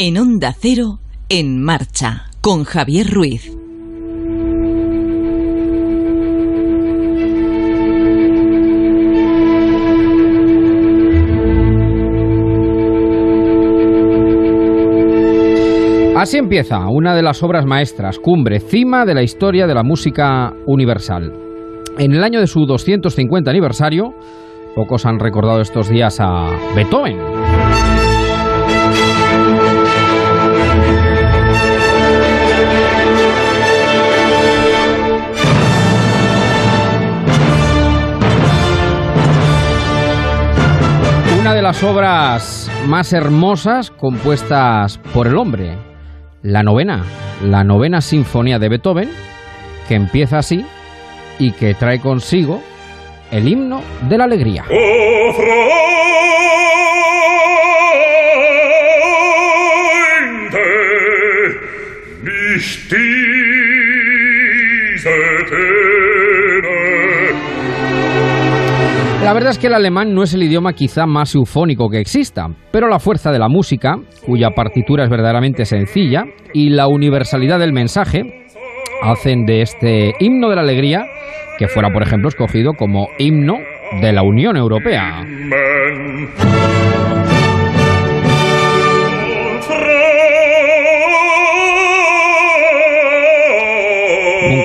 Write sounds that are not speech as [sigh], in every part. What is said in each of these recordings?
En Onda Cero, en marcha, con Javier Ruiz. Así empieza una de las obras maestras, cumbre, cima de la historia de la música universal. En el año de su 250 aniversario, pocos han recordado estos días a Beethoven. Las obras más hermosas compuestas por el hombre, la novena, la novena sinfonía de Beethoven, que empieza así y que trae consigo el himno de la alegría. La verdad es que el alemán no es el idioma quizá más eufónico que exista, pero la fuerza de la música, cuya partitura es verdaderamente sencilla, y la universalidad del mensaje hacen de este himno de la alegría que fuera, por ejemplo, escogido como himno de la Unión Europea.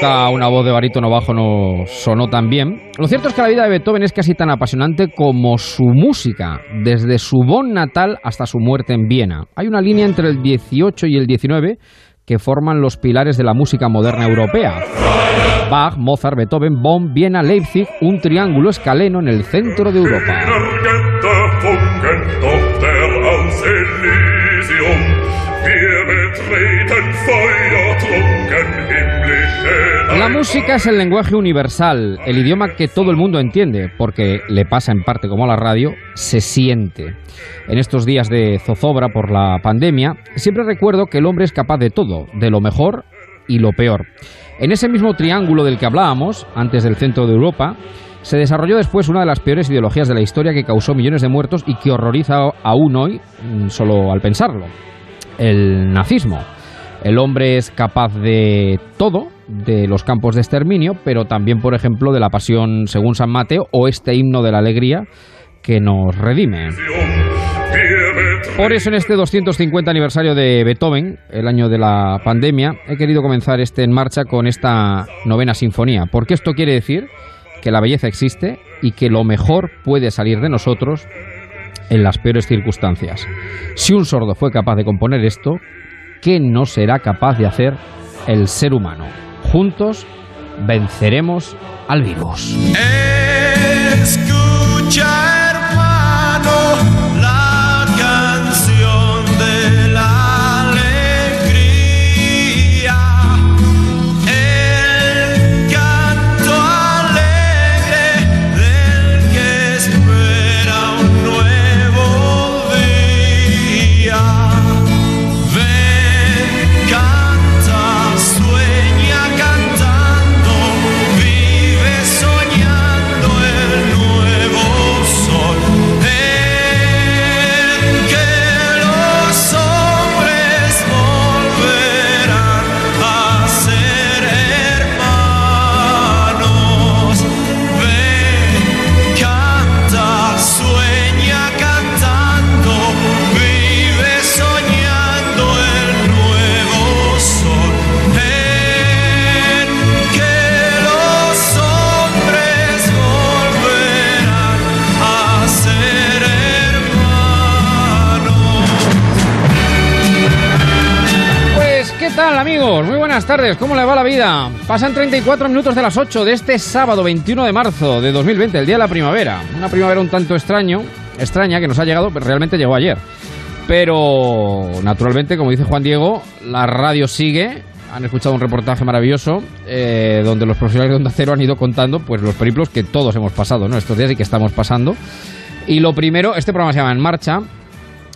Una voz de barítono bajo nos sonó tan bien. Lo cierto es que la vida de Beethoven es casi tan apasionante como su música, desde su Bonn natal hasta su muerte en Viena. Hay una línea entre el 18 y el 19 que forman los pilares de la música moderna europea. Bach, Mozart, Beethoven, Bonn, Viena, Leipzig, un triángulo escaleno en el centro de Europa. La música es el lenguaje universal, el idioma que todo el mundo entiende, porque le pasa en parte como a la radio, se siente. En estos días de zozobra por la pandemia, siempre recuerdo que el hombre es capaz de todo, de lo mejor y lo peor. En ese mismo triángulo del que hablábamos, antes del centro de Europa, se desarrolló después una de las peores ideologías de la historia que causó millones de muertos y que horroriza aún hoy mm, solo al pensarlo. El nazismo. El hombre es capaz de todo, de los campos de exterminio, pero también, por ejemplo, de la pasión según San Mateo o este himno de la alegría que nos redime. Por eso en este 250 aniversario de Beethoven, el año de la pandemia, he querido comenzar este en marcha con esta novena sinfonía, porque esto quiere decir que la belleza existe y que lo mejor puede salir de nosotros en las peores circunstancias. Si un sordo fue capaz de componer esto, ¿qué no será capaz de hacer el ser humano? Juntos venceremos al virus. amigos? ¿Cómo le va la vida? Pasan 34 minutos de las 8 de este sábado 21 de marzo de 2020, el día de la primavera. Una primavera un tanto extraño, extraña que nos ha llegado, pero realmente llegó ayer. Pero, naturalmente, como dice Juan Diego, la radio sigue. Han escuchado un reportaje maravilloso eh, donde los profesionales de Onda Cero han ido contando pues los periplos que todos hemos pasado ¿no? estos días y que estamos pasando. Y lo primero, este programa se llama En Marcha,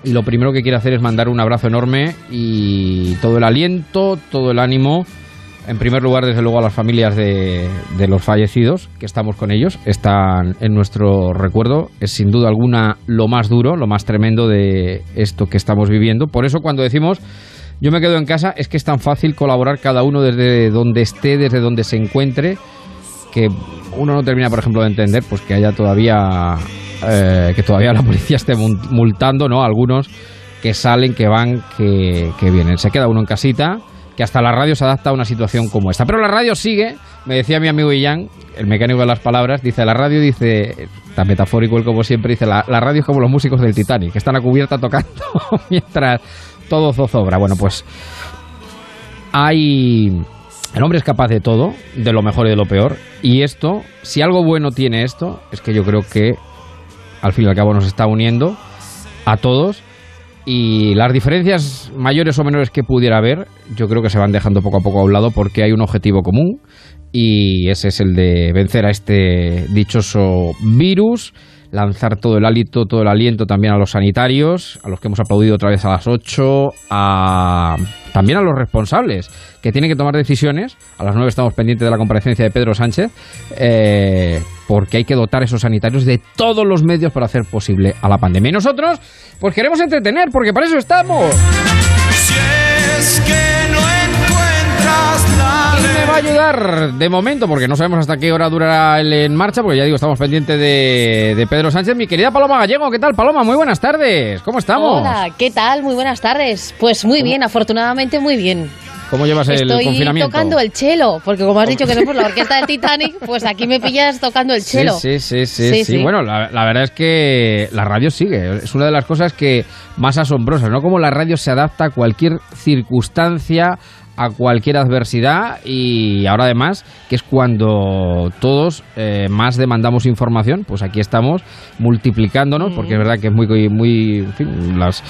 lo primero que quiero hacer es mandar un abrazo enorme y todo el aliento, todo el ánimo en primer lugar, desde luego, a las familias de, de, los fallecidos, que estamos con ellos, están en nuestro recuerdo. Es sin duda alguna lo más duro, lo más tremendo de esto que estamos viviendo. Por eso, cuando decimos yo me quedo en casa, es que es tan fácil colaborar cada uno desde donde esté, desde donde se encuentre, que uno no termina, por ejemplo, de entender pues que haya todavía eh, que todavía la policía esté multando, ¿no? Algunos que salen, que van, que, vienen. Se queda uno en casita, que hasta la radio se adapta a una situación como esta. Pero la radio sigue, me decía mi amigo Ian, el mecánico de las palabras, dice, la radio dice, tan metafórico él como siempre, dice, la, la radio es como los músicos del Titanic, que están a cubierta tocando [laughs] mientras todo zozobra. Bueno, pues hay... El hombre es capaz de todo, de lo mejor y de lo peor. Y esto, si algo bueno tiene esto, es que yo creo que al fin y al cabo nos está uniendo a todos. Y las diferencias mayores o menores que pudiera haber, yo creo que se van dejando poco a poco a un lado porque hay un objetivo común y ese es el de vencer a este dichoso virus lanzar todo el hálito, todo el aliento también a los sanitarios, a los que hemos aplaudido otra vez a las 8, a, también a los responsables que tienen que tomar decisiones. A las 9 estamos pendientes de la comparecencia de Pedro Sánchez, eh, porque hay que dotar a esos sanitarios de todos los medios para hacer posible a la pandemia. Y nosotros, pues queremos entretener, porque para eso estamos. Si a ayudar de momento, porque no sabemos hasta qué hora durará el en marcha, porque ya digo, estamos pendientes de, Pedro Sánchez. Mi querida Paloma Gallego, ¿qué tal, Paloma? Muy buenas tardes. ¿Cómo estamos? Hola, ¿qué tal? Muy buenas tardes. Pues muy bien, afortunadamente muy bien. ¿Cómo llevas el confinamiento? Estoy tocando el chelo, porque como has dicho que somos la orquesta del [laughs] Titanic, pues aquí me pillas tocando el chelo. Sí, sí, sí, sí. Bueno, la, la, verdad es que la radio sigue. Es una de las cosas que más asombrosas, ¿no? Como la radio se adapta a cualquier circunstancia, a cualquier adversidad y ahora además que es cuando todos eh, más demandamos información pues aquí estamos multiplicándonos porque es verdad que es muy muy en fin, las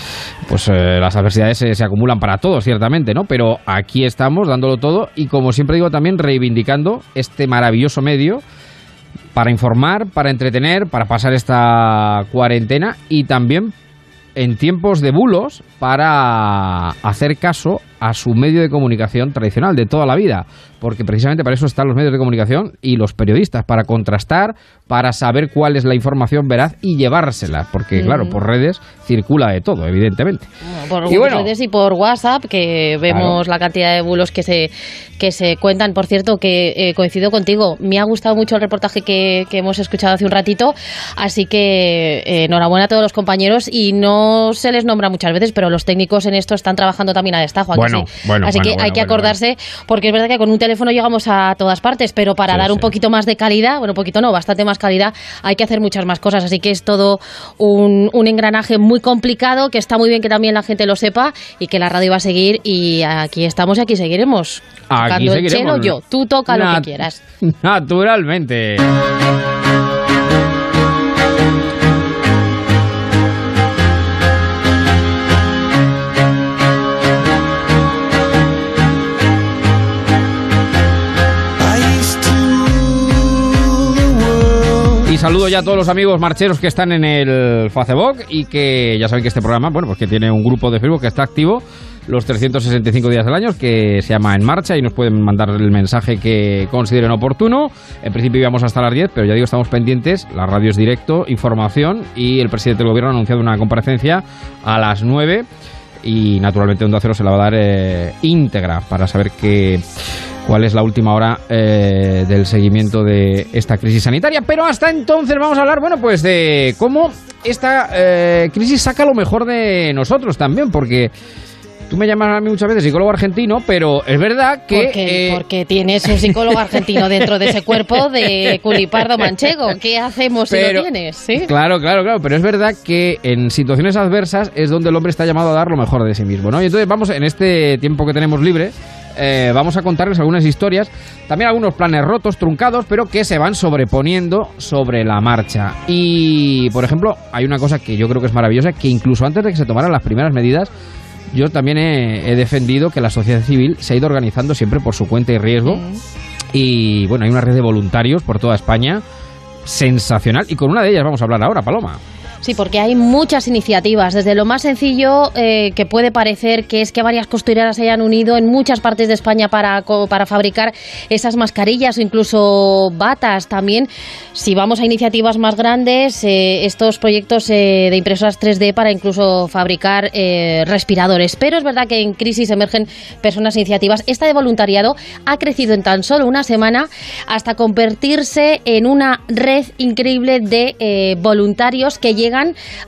pues eh, las adversidades se, se, acumulan para todos ciertamente no pero aquí estamos dándolo todo y como siempre digo también reivindicando este maravilloso medio para informar, para entretener, para pasar esta cuarentena y también en tiempos de bulos para hacer caso a su medio de comunicación tradicional de toda la vida, porque precisamente para eso están los medios de comunicación y los periodistas, para contrastar, para saber cuál es la información veraz y llevársela, porque claro, por redes circula de todo, evidentemente. por redes y por WhatsApp, que vemos la cantidad de bulos que se, que se cuentan. Por cierto, que eh, coincido contigo, me ha gustado mucho el reportaje que, hemos escuchado hace un ratito, así que eh, enhorabuena a todos los compañeros y no se les nombra muchas veces, pero los técnicos en esto están trabajando también a destajo. Bueno, bueno, así que hay que acordarse, porque es verdad que con un teléfono llegamos a todas partes, pero para dar un poquito más de calidad, bueno, un poquito no, bastante más calidad, hay que hacer muchas más cosas. Así que es todo un, un engranaje muy complicado, que está muy bien que también la gente lo sepa y que la radio va a seguir. Y aquí estamos y aquí seguiremos. Aquí seguiremos. El yo, tú toca lo que quieras. [laughs] Naturalmente. Saludo ya a todos los amigos marcheros que están en el Facebook y que ya saben que este programa, bueno, pues que tiene un grupo de Facebook que está activo los 365 días del año, que se llama En Marcha y nos pueden mandar el mensaje que consideren oportuno. En principio íbamos hasta las 10, pero ya digo, estamos pendientes. La radio es directo, información y el presidente del gobierno ha anunciado una comparecencia a las 9 y naturalmente Onda Cero se la va a dar eh, íntegra para saber qué cuál es la última hora eh, del seguimiento de esta crisis sanitaria. Pero hasta entonces vamos a hablar, bueno, pues de cómo esta eh, crisis saca lo mejor de nosotros también, porque Tú me llamas a mí muchas veces psicólogo argentino, pero es verdad que... Porque, porque tienes un psicólogo argentino [laughs] dentro de ese cuerpo de culipardo manchego. ¿Qué hacemos si lo tienes? ¿Sí? Claro, claro, claro. Pero es verdad que en situaciones adversas es donde el hombre está llamado a dar lo mejor de sí mismo, ¿no? Y entonces vamos, en este tiempo que tenemos libre, eh, vamos a contarles algunas historias, también algunos planes rotos, truncados, pero que se van sobreponiendo sobre la marcha. Y, por ejemplo, hay una cosa que yo creo que es maravillosa, que incluso antes de que se tomaran las primeras medidas, yo también he, defendido que la sociedad civil se ha ido organizando siempre por su cuenta y riesgo. Y bueno, hay una red de voluntarios por toda España sensacional. Y con una de ellas vamos a hablar ahora, Paloma. Sí, porque hay muchas iniciativas, desde lo más sencillo eh, que puede parecer que es que varias costureras se hayan unido en muchas partes de España para, para fabricar esas mascarillas o incluso batas también. Si vamos a iniciativas más grandes, eh, estos proyectos eh, de impresoras 3D para incluso fabricar respiradores. Pero es verdad que en crisis emergen personas e iniciativas. Esta de voluntariado ha crecido en tan solo una semana hasta convertirse en una red increíble de voluntarios que llegan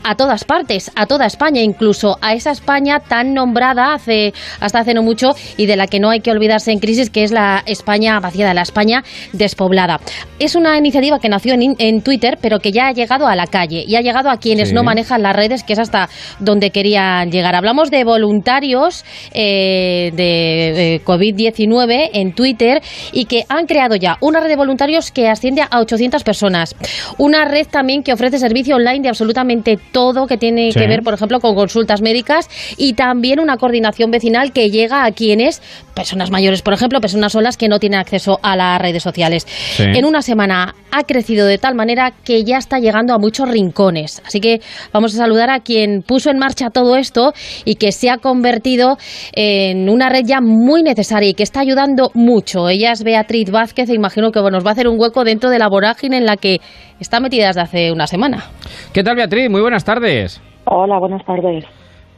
a todas partes, a toda España, incluso a esa España tan nombrada hace, hasta hace no mucho y de la que no hay que olvidarse en crisis, que es la España vaciada, la España despoblada. Es una iniciativa que nació en, Twitter, pero que ya ha llegado a la calle y ha llegado a quienes no manejan las redes, que es hasta donde querían llegar. Hablamos de voluntarios eh, de eh, COVID-19 en Twitter y que han creado ya una red de voluntarios que asciende a 800 personas. Una red también que ofrece servicio online de absoluta todo que tiene que ver, por ejemplo, con consultas médicas y también una coordinación vecinal que llega a quienes, personas mayores, por ejemplo, personas solas que no tienen acceso a las redes sociales. En una semana ha crecido de tal manera que ya está llegando a muchos rincones. Así que vamos a saludar a quien puso en marcha todo esto y que se ha convertido en una red ya muy necesaria y que está ayudando mucho. Ella es Beatriz Vázquez e imagino que nos va a hacer un hueco dentro de la vorágine en la que está metida desde hace una semana. ¿Qué tal, Beatriz? Muy buenas tardes. Hola, buenas tardes.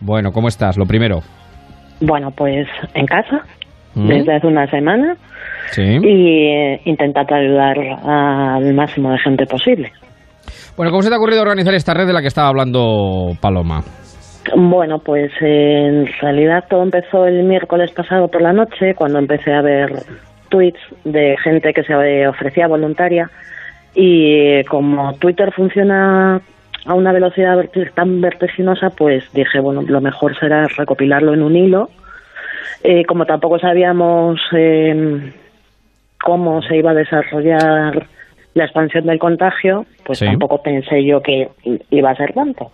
Bueno, ¿cómo estás? Lo primero. Bueno, pues en casa, mm. desde hace una semana. Sí. Y eh, intentando ayudar al máximo de gente posible. Bueno, ¿cómo se te ha ocurrido organizar esta red de la que estaba hablando Paloma? Bueno, pues en realidad todo empezó el miércoles pasado por la noche, cuando empecé a ver tweets de gente que se ofrecía voluntaria y como Twitter funciona a una velocidad tan vertiginosa, pues dije, bueno, lo mejor será recopilarlo en un hilo. Eh, como tampoco sabíamos eh, cómo se iba a desarrollar la expansión del contagio, pues tampoco pensé yo que iba a ser tanto.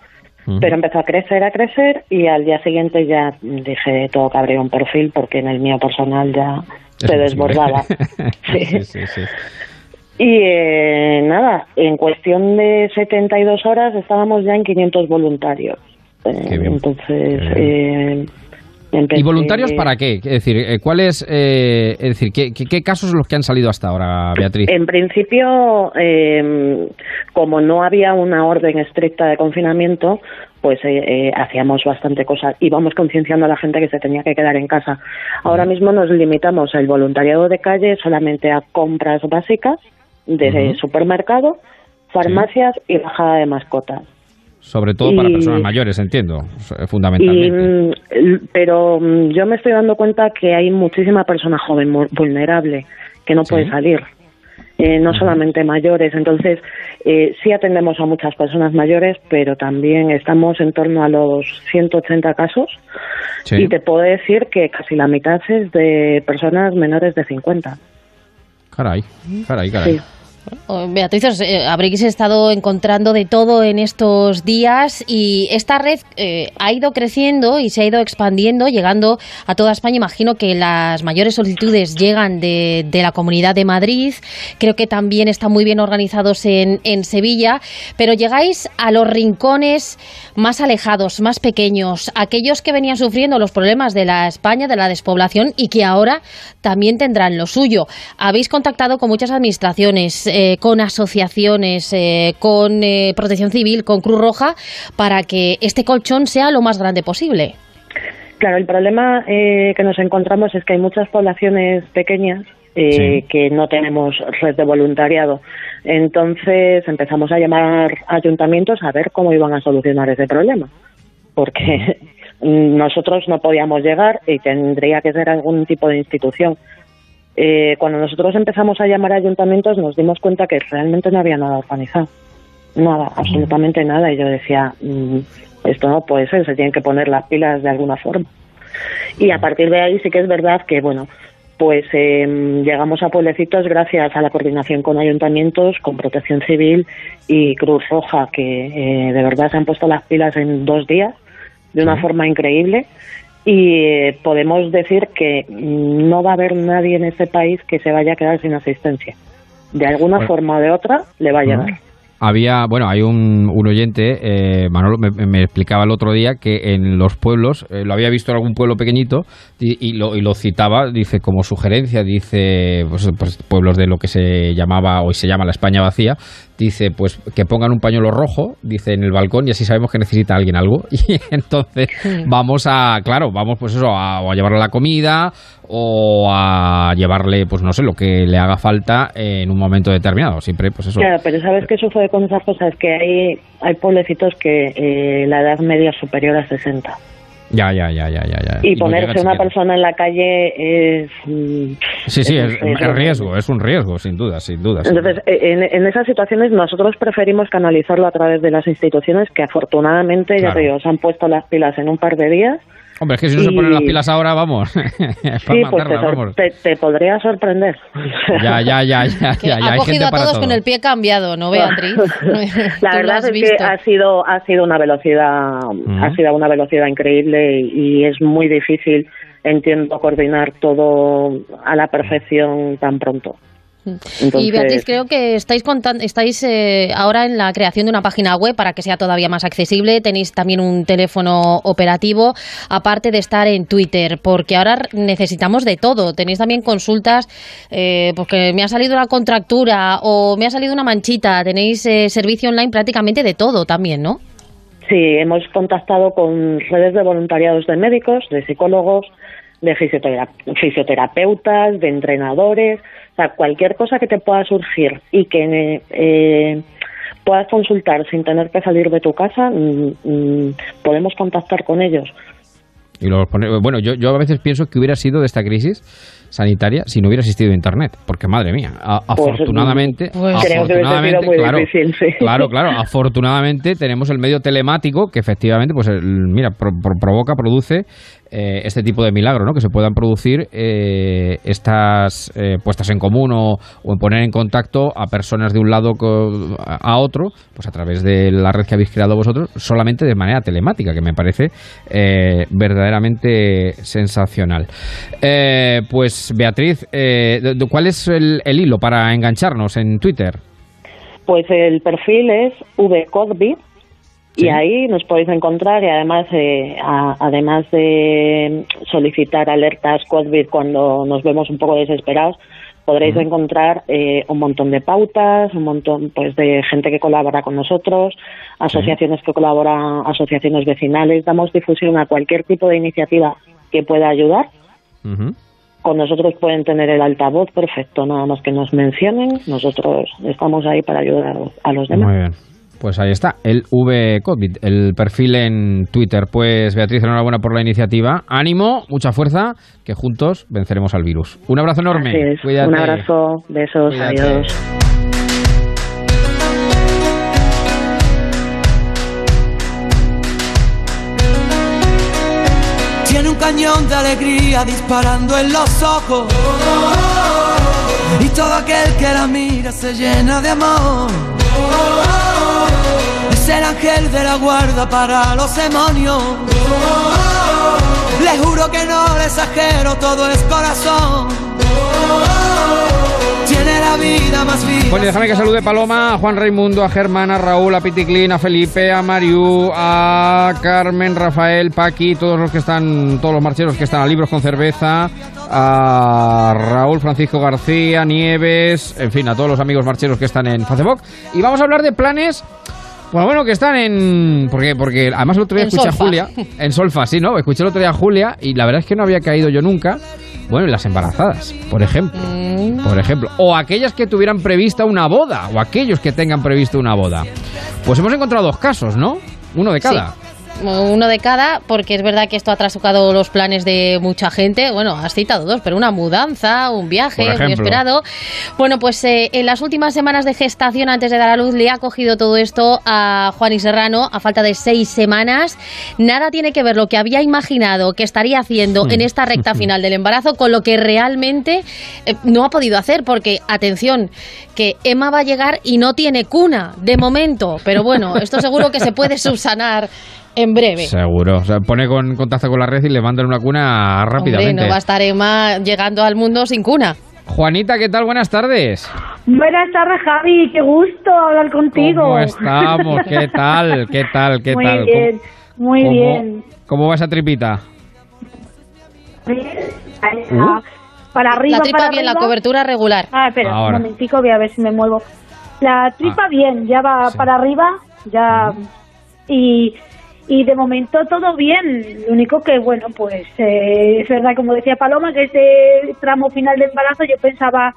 Pero empezó a crecer, a crecer y al día siguiente ya dije todo que abrir un perfil porque en el mío personal ya se desbordaba. [laughs] sí. Sí, sí, y eh, nada, en cuestión de 72 horas estábamos ya en 500 voluntarios. Eh, entonces, eh, ¿Y voluntarios para qué? Es decir, ¿cuáles, es decir, ¿qué, qué, casos son los que han salido hasta ahora, Beatriz? En principio, como no había una orden estricta de confinamiento, pues hacíamos bastante cosas. Íbamos concienciando a la gente que se tenía que quedar en casa. Ahora mismo nos limitamos el voluntariado de calle solamente a compras básicas de supermercado, farmacias y bajada de mascotas. Sobre todo para personas mayores, entiendo, fundamentalmente. Mm, pero mm, yo me estoy dando cuenta que hay muchísima persona joven vulnerable que no puede salir. Eh, no solamente mayores. Entonces, eh, sí atendemos a muchas personas mayores, pero también estamos en torno a los 180 casos. Y te puedo decir que casi la mitad es de personas menores de 50. Caray, caray, caray. Beatriz, eh, habréis estado encontrando de todo en estos días y esta red eh, ha ido creciendo y se ha ido expandiendo, llegando a toda España. Imagino que las mayores solicitudes llegan de, la Comunidad de Madrid. Creo que también están muy bien organizados en Sevilla, pero llegáis a los rincones más alejados, más pequeños, aquellos que venían sufriendo los problemas de la España, de la despoblación y que ahora también tendrán lo suyo. Habéis contactado con muchas administraciones eh, con asociaciones, eh, con eh, Protección Civil, con Cruz Roja, para que este colchón sea lo más grande posible. Claro, el problema que nos encontramos es que hay muchas poblaciones pequeñas que no tenemos red de voluntariado. Entonces empezamos a llamar a ayuntamientos a ver cómo iban a solucionar ese problema, porque [laughs] nosotros no podíamos llegar y tendría que ser algún tipo de institución eh, cuando nosotros empezamos a llamar a ayuntamientos nos dimos cuenta que realmente no había nada organizado. Nada, absolutamente nada. Y yo decía, mm, esto no puede ser, se tienen que poner las pilas de alguna forma. Y a partir de ahí sí que es verdad que, bueno, pues em, llegamos a pueblecitos gracias a la coordinación con ayuntamientos, con Protección Civil y Cruz Roja, que eh, de verdad se han puesto las pilas en dos días de una forma increíble y eh, podemos decir que no va a haber nadie en este país que se vaya a quedar sin asistencia. De alguna forma o de otra le va a llegar. Había, bueno, hay un, un oyente, eh, Manolo me, explicaba el otro día que en los pueblos, eh, lo había visto en algún pueblo pequeñito y, lo, y lo citaba, dice como sugerencia, dice, pues, pues, pueblos de lo que se llamaba, hoy se llama la España vacía, dice pues que pongan un pañuelo rojo, dice en el balcón y así sabemos que necesita alguien algo. [laughs] Y entonces vamos a, claro, vamos pues eso, a, a llevarle la comida o a llevarle pues no sé, lo que le haga falta en un momento determinado, siempre pues eso. Claro, pero ¿sabes qué sucede con esas cosas? Que hay, hay pueblecitos que eh, la edad media es superior a 60. Ya, ya, ya, ya, ya. Y, ponerse una persona en la calle es... Mm, sí, sí, es, riesgo, es un riesgo, sin duda, sin duda. Entonces, eh, en, esas situaciones nosotros preferimos canalizarlo a través de las instituciones que afortunadamente, ya te digo, se han puesto las pilas en un par de días Hombre, es que si no se ponen las pilas ahora, vamos. [laughs] sí, pues te, podría sorprender. ya, ya, ya, ya. ya, ha cogido a todos con el pie cambiado, ¿no, Beatriz? [laughs] [laughs] la verdad es que ha sido, ha sido una velocidad, ha sido una velocidad increíble y, y es muy difícil, entiendo, coordinar todo a la perfección tan pronto. Y Beatriz, creo que estáis contando, estáis eh, ahora en la creación de una página web para que sea todavía más accesible. Tenéis también un teléfono operativo, aparte de estar en Twitter, porque ahora necesitamos de todo. Tenéis también consultas, eh, porque me ha salido una contractura o me ha salido una manchita. Tenéis eh, servicio online prácticamente de todo también, ¿no? Sí, hemos contactado con redes de voluntariados de médicos, de psicólogos, de fisioterapeutas, de entrenadores sea, cualquier cosa que te pueda surgir y que eh, puedas consultar sin tener que salir de tu casa, mm, mm, podemos contactar con ellos. Y bueno, yo, yo a veces pienso que hubiera sido de esta crisis sanitaria si no hubiera existido Internet, porque madre mía, pues, afortunadamente, pues, afortunadamente claro, claro, claro, afortunadamente tenemos el medio telemático que efectivamente, pues mira, provoca, produce eh, este tipo de milagro, ¿no? Que se puedan producir eh, estas eh, puestas en común o, en poner en contacto a personas de un lado a otro, pues a través de la red que habéis creado vosotros, solamente de manera telemática, que me parece verdaderamente sensacional. pues Beatriz, ¿cuál es el, hilo para engancharnos en Twitter? Pues el perfil es vcodby y ahí nos podéis encontrar y además, eh, además de solicitar alertas COVID cuando nos vemos un poco desesperados, podréis encontrar eh, un montón de pautas, un montón pues de gente que colabora con nosotros, asociaciones que colaboran, asociaciones vecinales, damos difusión a cualquier tipo de iniciativa que pueda ayudar. Con nosotros pueden tener el altavoz perfecto, nada más que nos mencionen, nosotros estamos ahí para ayudar a los demás. Muy bien. Pues ahí está, el V-COVID, el perfil en Twitter. Pues Beatriz, enhorabuena por la iniciativa. Ánimo, mucha fuerza, que juntos venceremos al virus. Un abrazo enorme. Un abrazo, besos, adiós. Tiene un cañón de alegría disparando en los ojos. Y todo aquel que la mira se llena de amor el ángel de la guarda para los demonios. Le juro que no le exagero, todo es corazón. Tiene la vida más viva. Bueno, déjame que salude Paloma, a Juan Raimundo, a Germán, a Raúl, a Piticlin, a Felipe, a Mariu, a Carmen, Rafael, Paqui, todos los que están, todos los marcheros que están a libros con cerveza, a Raúl Francisco García, Nieves, en fin, a todos los amigos marcheros que están en Facebook. Y vamos a hablar de planes bueno, bueno, que están en. Porque, porque además el otro día escuché a Julia. [laughs] En Solfa, sí, ¿no? Escuché el otro día a Julia y la verdad es que no había caído yo nunca. Bueno, en las embarazadas, por ejemplo. Mm. Por ejemplo. O aquellas que tuvieran prevista una boda. O aquellos que tengan previsto una boda. Pues hemos encontrado dos casos, ¿no? Uno de cada uno de cada, porque es verdad que esto ha trasocado los planes de mucha gente. Bueno, has citado dos, pero una mudanza, un viaje muy esperado. Bueno, pues eh, en las últimas semanas de gestación, antes de dar a luz, le ha cogido todo esto a Juan y Serrano a falta de seis semanas. Nada tiene que ver lo que había imaginado que estaría haciendo en esta recta [laughs] final del embarazo con lo que realmente eh, no ha podido hacer, porque, atención, que Emma va a llegar y no tiene cuna de momento, pero bueno, esto seguro que se puede subsanar en breve. Seguro. O sea, pone con contacto con la red y le mandan una cuna rápidamente. no va a estar Emma llegando al mundo sin cuna. Juanita, ¿qué tal? Buenas tardes. Buenas tardes, Javi. Qué gusto hablar contigo. ¿Cómo estamos? ¿Qué [laughs] tal? ¿Qué tal? ¿Qué muy tal? Bien, muy ¿Cómo, bien. ¿Cómo va esa tripita? Uh. Para arriba, la tripa para bien, arriba. la cobertura regular. Ah, espera, Ahora. un momentico, voy a ver si me muevo. La tripa Ah. bien, ya va Sí. para arriba, ya... Y, y de momento todo bien. Lo único que, bueno, pues eh, es verdad, como decía Paloma, que este tramo final de embarazo yo pensaba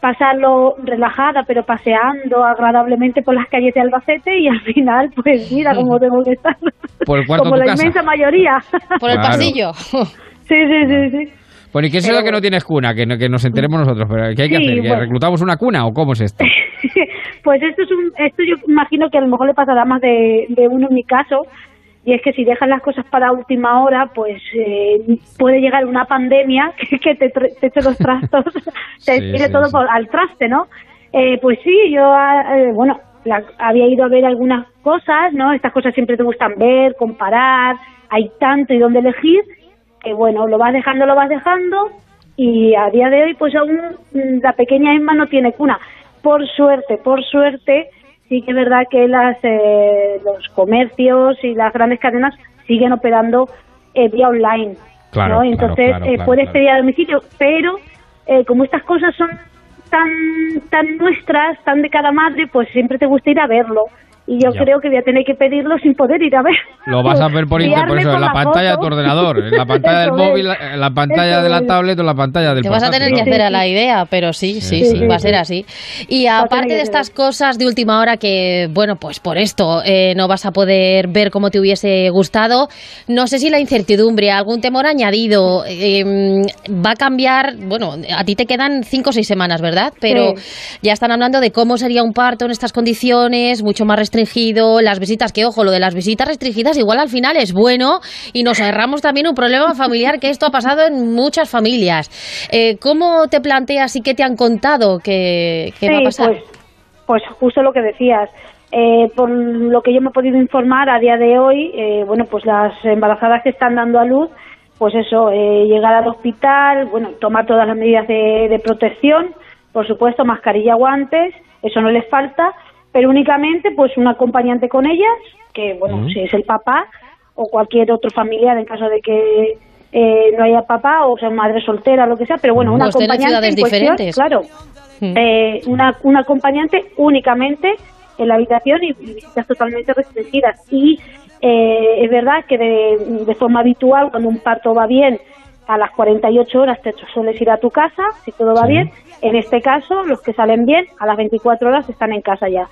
pasarlo relajada, pero paseando agradablemente por las calles de Albacete y al [laughs] final, pues mira cómo tengo que estar. Por el cuarto como la casa. inmensa mayoría. [laughs] Por el Claro. pasillo. sí, sí, sí, sí. Bueno, ¿y qué es eso Pero- que no tienes cuna? Que, no- que nos enteremos nosotros. ¿Pero ¿Qué hay que Sí, hacer? ¿Que bueno. ¿Reclutamos una cuna o cómo es esto? [laughs] pues esto es un, esto yo imagino que a lo mejor le pasará más de, de uno en mi caso, y es que si dejas las cosas para última hora, pues eh, puede llegar una pandemia [laughs] que, que te, te eche los trastos, [laughs] te Sí, tire sí, todo sí. por- al traste, ¿no? Eh, pues sí, yo, ah, eh, bueno, la- había ido a ver algunas cosas, ¿no? Estas cosas siempre te gustan ver, comparar, hay tanto y dónde elegir, que bueno, lo vas dejando, lo vas dejando, y a día de hoy, pues aún mm, la pequeña Emma no tiene cuna. Por suerte, por suerte, sí que es verdad que las, eh, los comercios y las grandes cadenas siguen operando eh, vía online. Claro, ¿no? Entonces, claro, eh, puedes pedir a domicilio, pero eh, como estas cosas son tan, tan nuestras, tan de cada madre, pues siempre te gusta ir a verlo. Y yo Ya. creo que voy a tener que pedirlo sin poder ir a ver. Lo vas a ver por internet, por eso, en la la pantalla de tu ordenador, en la pantalla del móvil, en la pantalla Eso de la es. tablet o en la pantalla del Te vas a portátil, tener que ¿no? hacer a la idea, pero sí, sí, Sí, sí, sí, va a ser así. Y aparte que de estas cosas de última hora que, bueno, pues por esto eh, no vas a poder ver como te hubiese gustado, no sé si la incertidumbre, algún temor añadido, eh, va a cambiar, bueno, a ti te quedan cinco o seis semanas, ¿verdad? Pero ya están hablando de cómo sería un parto en estas condiciones, mucho más restringido, las visitas, que ojo, lo de las visitas restringidas igual al final es bueno y nos ahorramos también un problema familiar que esto ha pasado en muchas familias. Eh, ¿Cómo te planteas y qué te han contado que, que va a pasar? Pues, pues justo lo que decías. Eh, por lo que yo me he podido informar a día de hoy, eh, bueno, pues las embarazadas que están dando a luz, pues eso, eh, llegar al hospital, bueno, tomar todas las medidas de, de protección, por supuesto, mascarilla, guantes, eso no les falta, pero únicamente pues un acompañante con ellas, que bueno, si es el papá o cualquier otro familiar en caso de que eh, no haya papá o sea madre soltera, lo que sea, pero bueno, un O estén en acompañante en cuestión, claro, Mm. eh, una, un acompañante únicamente en la habitación y visitas totalmente restringidas. Y eh, es verdad que de, de forma habitual, cuando un parto va bien, a las 48 horas te sueles ir a tu casa, si todo va Sí. bien. En este caso, los que salen bien, a las 24 horas están en casa ya.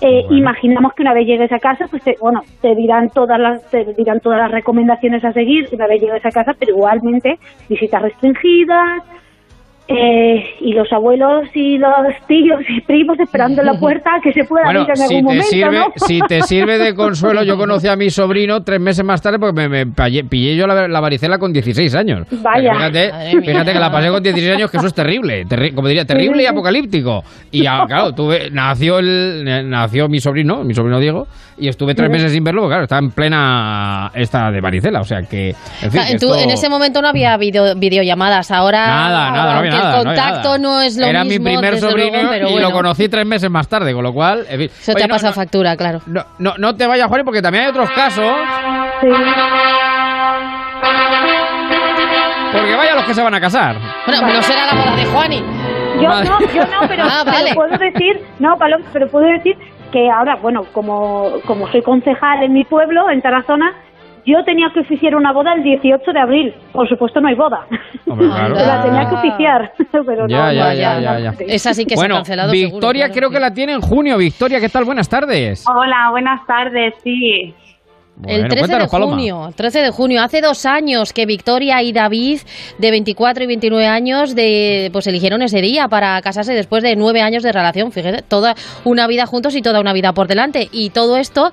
Eh, Bueno. Imaginamos que una vez llegues a casa, pues te, bueno, te dirán todas las te dirán todas las recomendaciones a seguir una vez llegues a casa, pero igualmente visitas restringidas, eh, y los abuelos y los tíos y primos esperando en la puerta que se pueda Bueno, ir en si algún te, momento, sirve, ¿no? si te [laughs] sirve de consuelo, yo conocí a mi sobrino tres meses más tarde porque me, me pillé, yo la, la varicela con 16 años. Vaya. Fíjate, fíjate que la pasé con 16 años, que eso es terrible, terri- como diría, terrible y apocalíptico. Y claro, tuve, nació, el, nació mi sobrino, mi sobrino Diego, y estuve tres meses sin verlo, porque claro, estaba en plena esta de varicela, o sea que, en fin, O sea, que tú- esto- en ese momento no había video- videollamadas, ahora Nada, nada, no había nada. el contacto nada. no es lo Era mismo, mi primer sobrino luego, pero y bueno. lo conocí tres meses más tarde, con lo cual, en fin. Eso te ha no, pasado no, factura, claro. no, no, no te vayas, Juan, porque también hay otros casos. Sí. Porque vaya los que se van a casar. Bueno, pero no será la boda de Juani. Yo Madre. no, yo no, pero, [laughs] Ah, pero puedo decir, no, Paloma, pero puedo decir que ahora, bueno, como, como soy concejal en mi pueblo, en Tarazona, yo tenía que oficiar una boda el 18 de abril. Por supuesto, no hay boda. Hombre, claro. Se [laughs] la tenía que oficiar, [laughs] pero Ya, no, ya, ya, ya. Esa sí que se bueno, ha cancelado Victoria seguro, creo que la tiene en junio. Victoria, ¿qué tal? Buenas tardes. Hola, buenas tardes, sí. El Bueno, 13 de Paloma. junio, 13 de junio, hace dos años que Victoria y David, de 24 y 29 años, de, pues eligieron ese día para casarse después de nueve años de relación. Fíjate, toda una vida juntos y toda una vida por delante. Y todo esto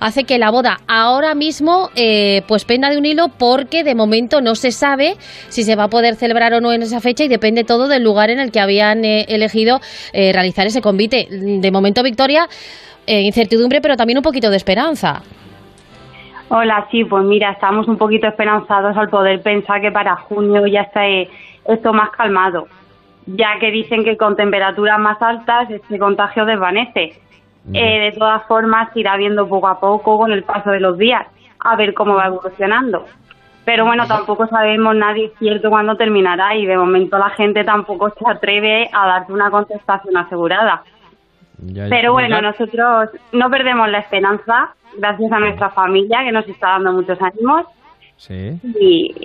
hace que la boda ahora mismo, eh, pues penda de un hilo porque de momento no se sabe si se va a poder celebrar o no en esa fecha y depende todo del lugar en el que habían eh, elegido eh, realizar ese convite. De momento, Victoria, eh, incertidumbre, pero también un poquito de esperanza. Hola, sí, pues mira, estamos un poquito esperanzados al poder pensar que para junio ya está eh, esto más calmado. ya que dicen que con temperaturas más altas este contagio desvanece. Eh, de todas formas, irá viendo poco a poco con el paso de los días, a ver cómo va evolucionando. Pero bueno, tampoco sabemos nadie cierto cuándo terminará y de momento la gente tampoco se atreve a darte una contestación asegurada. Pero bueno, nosotros no perdemos la esperanza, gracias a nuestra familia que nos está dando muchos ánimos Sí.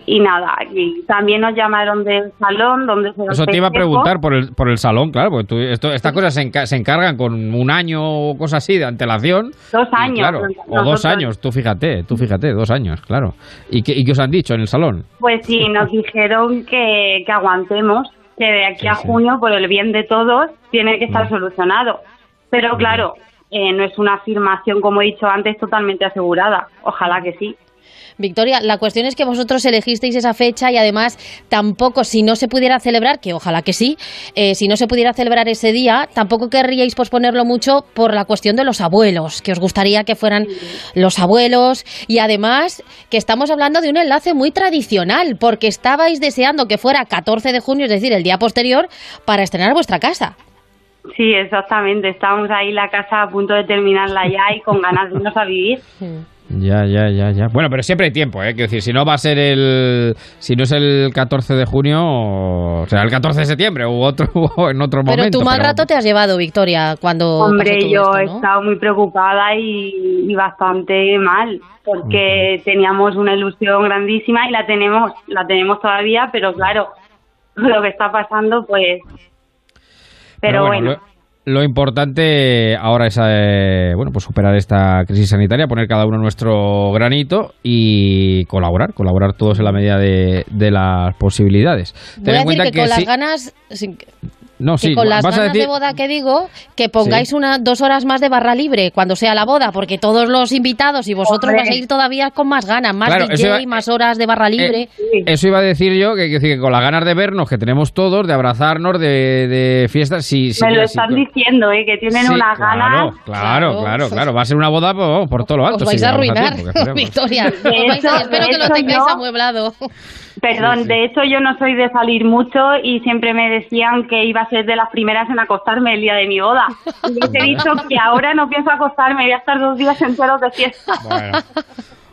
Y, nada, y también nos llamaron del salón donde se Eso te iba a preguntar por el, por el salón, claro, porque tú, esto, estas cosas se, encargan con un año o cosas así de antelación. Dos años. Claro, o dos años, tú fíjate, tú fíjate, dos años, claro. ¿Y qué, y os han dicho en el salón? Pues sí, nos dijeron que, que aguantemos, que de aquí a junio, por el bien de todos, tiene que estar mm. solucionado. Pero claro, eh, no es una afirmación, como he dicho antes, totalmente asegurada. Ojalá que sí. Victoria, la cuestión es que vosotros elegisteis esa fecha y además tampoco, si no se pudiera celebrar, que ojalá que sí, eh, si no se pudiera celebrar ese día, tampoco querríais posponerlo mucho por la cuestión de los abuelos, que os gustaría que fueran los abuelos y además que estamos hablando de un enlace muy tradicional, porque estabais deseando que fuera 14 de junio, es decir, el día posterior, para estrenar vuestra casa. Sí, exactamente. Estábamos ahí la casa a punto de terminarla ya y con ganas de irnos a vivir. Ya, ya, ya, ya. Bueno, pero siempre hay tiempo, ¿eh? Quiero decir, si no va a ser el. Si no es el 14 de junio, o sea, el 14 de septiembre u otro, [laughs] en otro momento. Pero tú mal rato te has llevado, Victoria, cuando. Hombre, yo he estado muy preocupada y, bastante mal, porque teníamos una ilusión grandísima y la tenemos, la tenemos todavía, pero claro, [laughs] lo que está pasando, pues. Pero, bueno. Lo importante ahora es eh, bueno, pues superar esta crisis sanitaria, poner cada uno nuestro granito y colaborar, colaborar todos en la medida de, las posibilidades. Voy a decir que, con las ganas, no, sí, con las ganas de boda que digo, que pongáis una, dos horas más de barra libre cuando sea la boda, porque todos los invitados y vosotros vais a ir todavía con más ganas, más DJ, más horas de barra eh, libre. eso iba a decir yo, que, que, con las ganas de vernos, que tenemos todos, de abrazarnos, de, de fiestas. Sí, Me lo están diciendo, ¿eh? que tienen unas ganas. Claro, claro, claro, Va a ser una boda por, todo lo alto. [laughs] Os vais a arruinar, Victoria. espero que lo tengáis amueblado. Perdón, de hecho yo no soy de salir mucho y siempre me decían que iba a ser de las primeras en acostarme el día de mi boda. Y les he dicho que ahora no pienso acostarme, voy a estar dos días enteros de fiesta.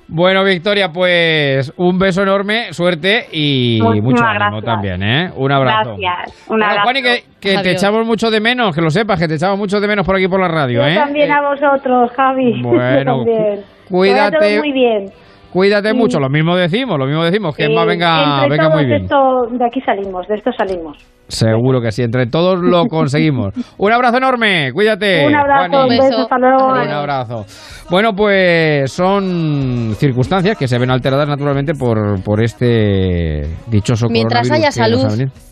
Bueno. Victoria, pues un beso enorme, suerte y mucho ánimo también, ¿eh? Un abrazo. Gracias. Un abrazo. Que, te echamos mucho de menos, que lo sepas, que te echamos mucho de menos por aquí por la radio, ¿eh? también a vosotros, Javi. Bueno, [laughs] cuídate. muy bien. Cuídate mucho, lo mismo decimos, lo mismo decimos, que más venga, venga muy bien. de aquí salimos, de esto salimos. Seguro que sí, entre todos lo [laughs] conseguimos. un abrazo enorme, cuídate. Un abrazo, un beso, hasta luego. Un abrazo. Bueno, pues son circunstancias que se ven alteradas naturalmente por, por este dichoso Mientras haya salud,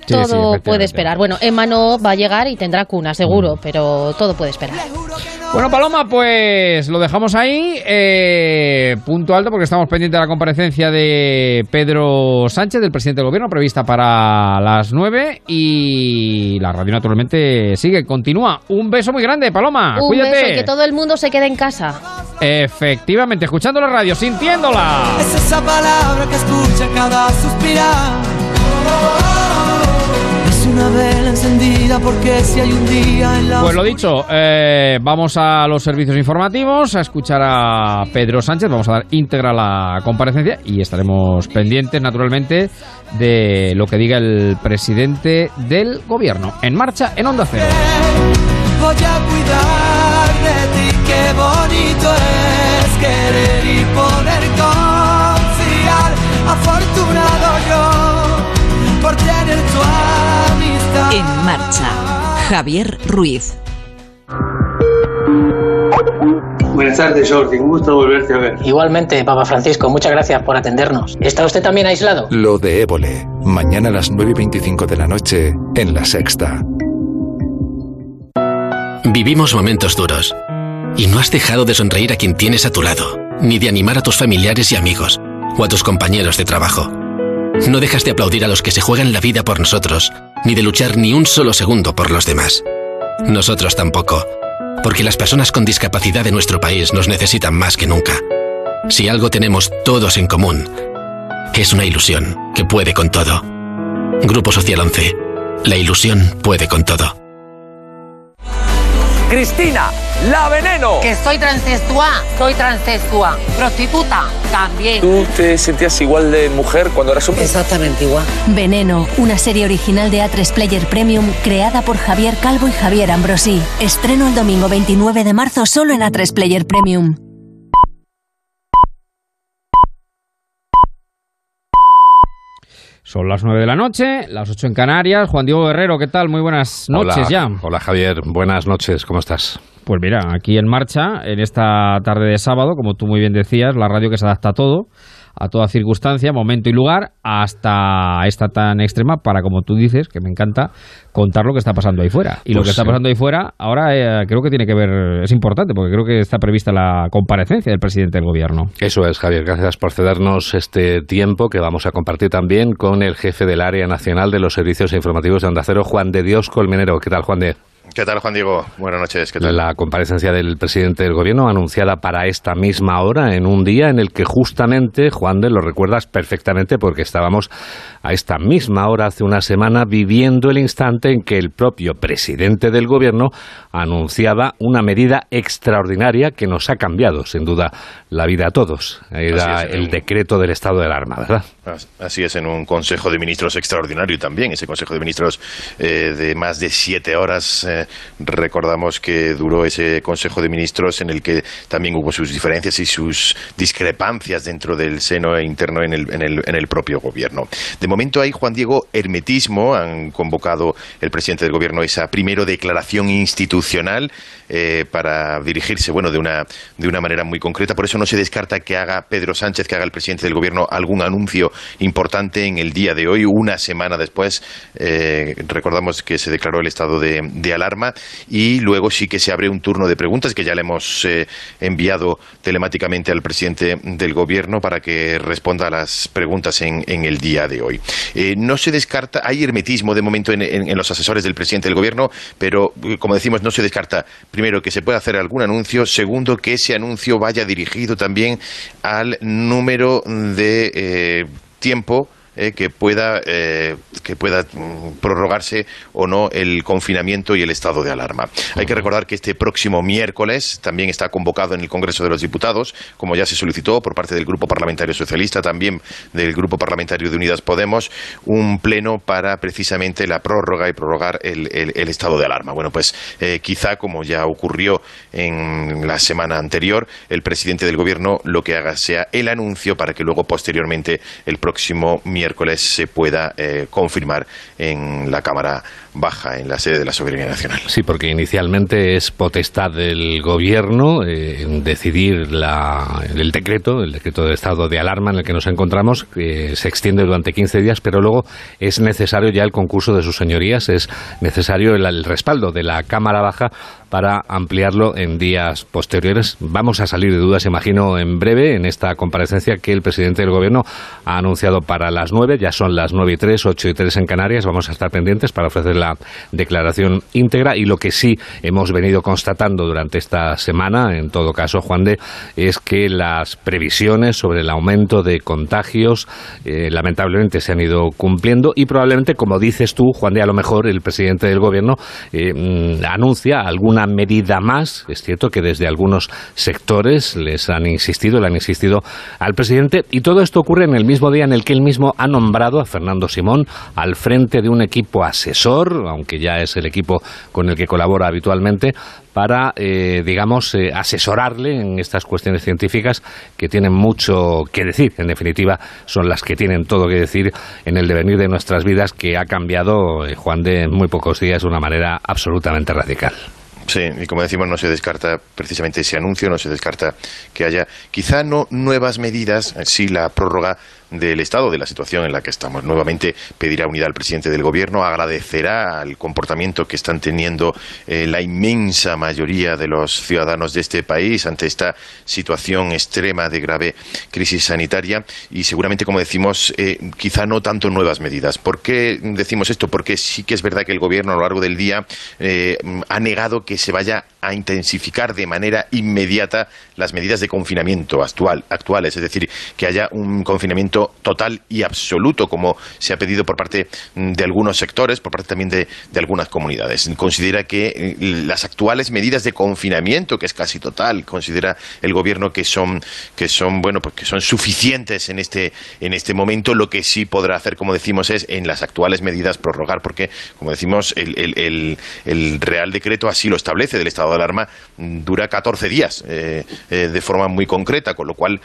todo puede esperar. Bueno, Emma no va a llegar y tendrá cuna, seguro, mm. pero todo puede esperar. Bueno, Paloma, pues lo dejamos ahí. Eh, punto alto porque estamos pendientes de la comparecencia de Pedro Sánchez, del presidente del gobierno, prevista para las 9. Y la radio naturalmente sigue, continúa. Un beso muy grande, Paloma. Un Cuídate. Beso y que todo el mundo se quede en casa. Efectivamente, escuchando la radio, sintiéndola. Es esa palabra que escucha cada suspirar una vela encendida porque si hay un día en la Pues lo dicho, eh, vamos a los servicios informativos a escuchar a Pedro Sánchez, vamos a dar íntegra la comparecencia y estaremos pendientes naturalmente de lo que diga el presidente del gobierno. En marcha en Onda Cero. Voy a cuidar de ti, qué bonito es querer y poder en marcha, Javier Ruiz. Buenas tardes, Jordi. Un gusto volverte a ver. Igualmente, Papa Francisco. Muchas gracias por atendernos. ¿Está usted también aislado? Lo de Évole. Mañana a las 9 y 25 de la noche en La Sexta. Vivimos momentos duros. Y no has dejado de sonreír a quien tienes a tu lado, ni de animar a tus familiares y amigos, o a tus compañeros de trabajo. No dejas de aplaudir a los que se juegan la vida por nosotros, ni de luchar ni un solo segundo por los demás. Nosotros tampoco, porque las personas con discapacidad de nuestro país nos necesitan más que nunca. Si algo tenemos todos en común, es una ilusión que puede con todo. Grupo Social 11. La ilusión puede con todo. Cristina, la veneno. Que soy transexual, soy transexual. Prostituta, también. ¿Tú te sentías igual de mujer cuando eras hombre? Exactamente igual. Veneno, una serie original de A3 Player Premium creada por Javier Calvo y Javier Ambrosi. Estreno el domingo 29 de marzo solo en A3 Player Premium. Son las 9 de la noche, las 8 en Canarias. Juan Diego Guerrero, ¿qué tal? Muy buenas noches ya. Hola Javier, buenas noches, ¿cómo estás? Pues mira, aquí en marcha, en esta tarde de sábado, como tú muy bien decías, la radio que se adapta a todo a toda circunstancia, momento y lugar, hasta esta tan extrema para, como tú dices, que me encanta, contar lo que está pasando ahí fuera. Y lo Pues que está pasando ahí fuera, ahora eh, creo que tiene que ver, es importante, porque creo que está prevista la comparecencia del presidente del gobierno. Eso es, Javier. Gracias por cedernos este tiempo que vamos a compartir también con el jefe del área nacional de los servicios informativos de Onda Cero, Juan de Dios Colmenero. ¿Qué tal, Juan de? ¿Qué tal, Juan Diego? Buenas noches. ¿Qué tal? La comparecencia del presidente del gobierno anunciada para esta misma hora, en un día en el que justamente, Juan de, lo recuerdas perfectamente porque estábamos a esta misma hora hace una semana viviendo el instante en que el propio presidente del gobierno anunciaba una medida extraordinaria que nos ha cambiado, sin duda, la vida a todos. Era es, el decreto del estado de alarma, ¿verdad? As- Así es, en un Consejo de Ministros extraordinario también, ese Consejo de Ministros eh, de más de siete horas. eh, recordamos que duró ese Consejo de Ministros en el que también hubo sus diferencias y sus discrepancias dentro del seno interno en el, en el, en el propio gobierno. De momento hay, Juan Diego, hermetismo. Han convocado el presidente del gobierno esa primero declaración institucional eh, para dirigirse, bueno, de una, de una manera muy concreta. Por eso no se descarta que haga Pedro Sánchez, que haga el presidente del gobierno algún anuncio importante en el día de hoy, una semana después. eh, recordamos que se declaró el estado de, de alarma y luego sí que se abre un turno de preguntas que ya le hemos eh, enviado telemáticamente al presidente del gobierno para que responda a las preguntas en, en el día de hoy. Eh, no se descarta, hay hermetismo de momento en, los asesores del presidente del gobierno, pero eh, como decimos, no se descarta, primero, que se pueda hacer algún anuncio, segundo, que ese anuncio vaya dirigido también al número de tiempo eh, que pueda eh, que pueda mm, prorrogarse o no el confinamiento y el estado de alarma. Hay que recordar que este próximo miércoles también está convocado en el Congreso de los Diputados, como ya se solicitó por parte del Grupo Parlamentario Socialista, también del Grupo Parlamentario de Unidas Podemos, un pleno para precisamente la prórroga y prorrogar el, el- el estado de alarma. Bueno, pues eh, quizá como ya ocurrió en la semana anterior, el presidente del Gobierno lo que haga sea el anuncio para que luego posteriormente el próximo miércoles se pueda eh, confirmar en la Cámara Baja, en la sede de la Soberanía Nacional. Sí, porque inicialmente es potestad del gobierno eh, decidir la- el decreto, el decreto de estado de alarma en el que nos encontramos, que se extiende durante 15 días, pero luego es necesario ya el concurso de sus señorías, es necesario el, el respaldo de la Cámara Baja para ampliarlo en días posteriores. Vamos a salir de dudas, imagino, en breve en esta comparecencia que el presidente del gobierno ha anunciado para las 9, ya son las 9 y 3, 8 y 3 en Canarias, vamos a estar pendientes para ofrecer la declaración íntegra y lo que sí hemos venido constatando durante esta semana, en todo caso, Juan de, es que las previsiones sobre el aumento de contagios eh, lamentablemente se han ido cumpliendo y probablemente, como dices tú, Juan de, a lo mejor el presidente del gobierno eh, mm, anuncia alguna medida más. Es cierto que desde algunos sectores les han insistido, le han insistido al presidente y todo esto ocurre en el mismo día en el que él mismo ha nombrado a Fernando Simón al frente de un equipo asesor, aunque ya es el equipo con el que colabora habitualmente, para, eh, digamos, eh, asesorarle en estas cuestiones científicas que tienen mucho que decir. En definitiva, son las que tienen todo que decir en el devenir de nuestras vidas que ha cambiado, eh, Juan, de en muy pocos días de una manera absolutamente radical. Sí, y como decimos, no se descarta precisamente ese anuncio, no se descarta que haya quizá no nuevas medidas, sí la prórroga del estado de la situación en la que estamos. Nuevamente pedirá unidad al presidente del gobierno, agradecerá el comportamiento que están teniendo eh, la inmensa mayoría de los ciudadanos de este país ante esta situación extrema de grave crisis sanitaria y seguramente, como decimos, eh, quizá no tanto nuevas medidas. ¿Por qué decimos esto? Porque sí que es verdad que el gobierno a lo largo del día eh, ha negado que se vaya a intensificar de manera inmediata las medidas de confinamiento actual, actuales, es decir, que haya un confinamiento total y absoluto, como se ha pedido por parte de algunos sectores, por parte también de, de algunas comunidades. Considera que eh, las actuales medidas de confinamiento, que es casi total, considera el gobierno que son, que son, bueno, pues que son suficientes en este, en este momento. Lo que sí podrá hacer, como decimos, es en las actuales medidas prorrogar, porque, como decimos, el, el, el, Real Decreto así lo establece del estado de alarma, dura 14 días eh, eh, de forma muy concreta, con lo cual,